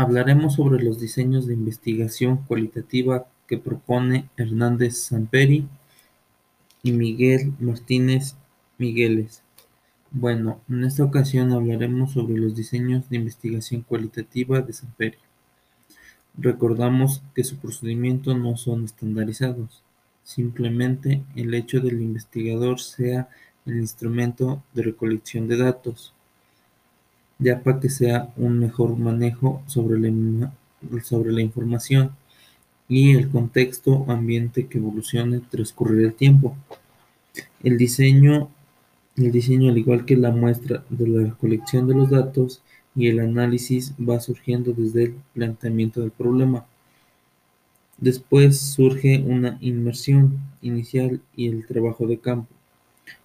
Hablaremos sobre los diseños de investigación cualitativa que propone Hernández Samperi y Miguel Martínez Migueles. Bueno, en esta ocasión hablaremos sobre los diseños de investigación cualitativa de Samperi. Recordamos que su procedimiento no son estandarizados, simplemente el hecho del investigador sea el instrumento de recolección de datos, ya para que sea un mejor manejo sobre la, sobre la información y el contexto ambiente que evolucione transcurrir el tiempo. El diseño, el diseño, al igual que la muestra de la recolección de los datos y el análisis, va surgiendo desde el planteamiento del problema. Después surge una inmersión inicial y el trabajo de campo.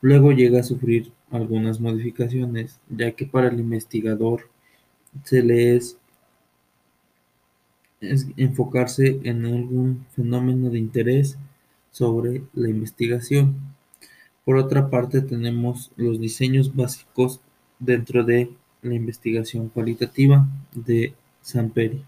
Luego llega a sufrir algunas modificaciones, ya que para el investigador se le es, enfocarse en algún fenómeno de interés sobre la investigación. Por otra parte, tenemos los diseños básicos dentro de la investigación cualitativa de Samperi.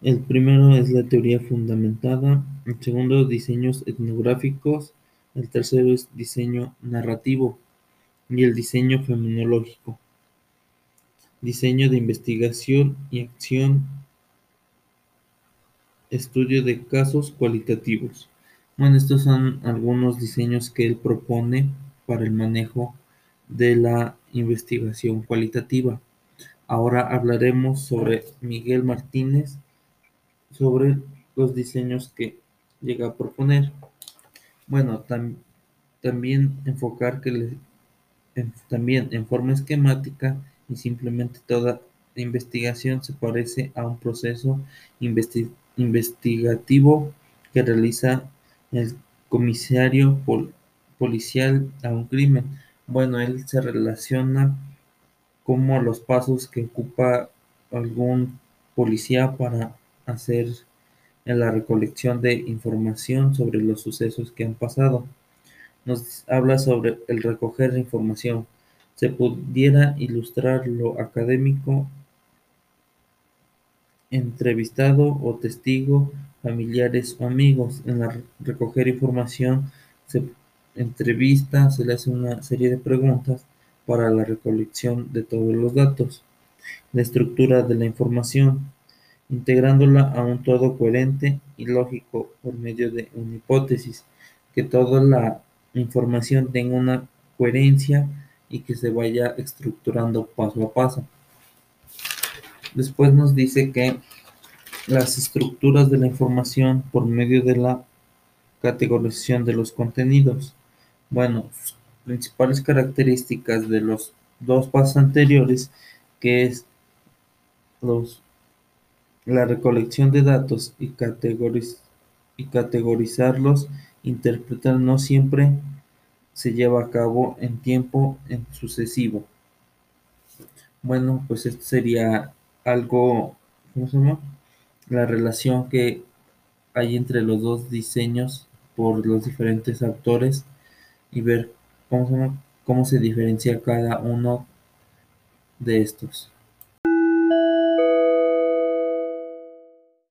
El primero es la teoría fundamentada, el segundo diseños etnográficos, el tercero es diseño narrativo y el diseño fenomenológico. Diseño de investigación y acción. Estudio de casos cualitativos. Bueno, estos son algunos diseños que él propone para el manejo de la investigación cualitativa. Ahora hablaremos sobre Miguel Martínez, sobre los diseños que llega a proponer. Bueno, también enfocar que también en forma esquemática y simplemente toda investigación se parece a un proceso investigativo que realiza el comisario policial a un crimen. Bueno, él se relaciona como los pasos que ocupa algún policía para hacer en la recolección de información sobre los sucesos que han pasado. Nos habla sobre el recoger información. Se pudiera ilustrar lo académico, entrevistado o testigo, familiares o amigos. En la recoger información se entrevista, se le hace una serie de preguntas para la recolección de todos los datos. La estructura de la información integrándola a un todo coherente y lógico por medio de una hipótesis, que toda la información tenga una coherencia y que se vaya estructurando paso a paso. Después nos dice que las estructuras de la información por medio de la categorización de los contenidos. Bueno, principales características de los dos pasos anteriores, que es los la recolección de datos y, categorizarlos, interpretar no siempre se lleva a cabo en tiempo en sucesivo. Bueno, pues esto sería algo, ¿cómo se llama? La relación que hay entre los dos diseños por los diferentes autores y ver cómo se, cómo se diferencia cada uno de estos.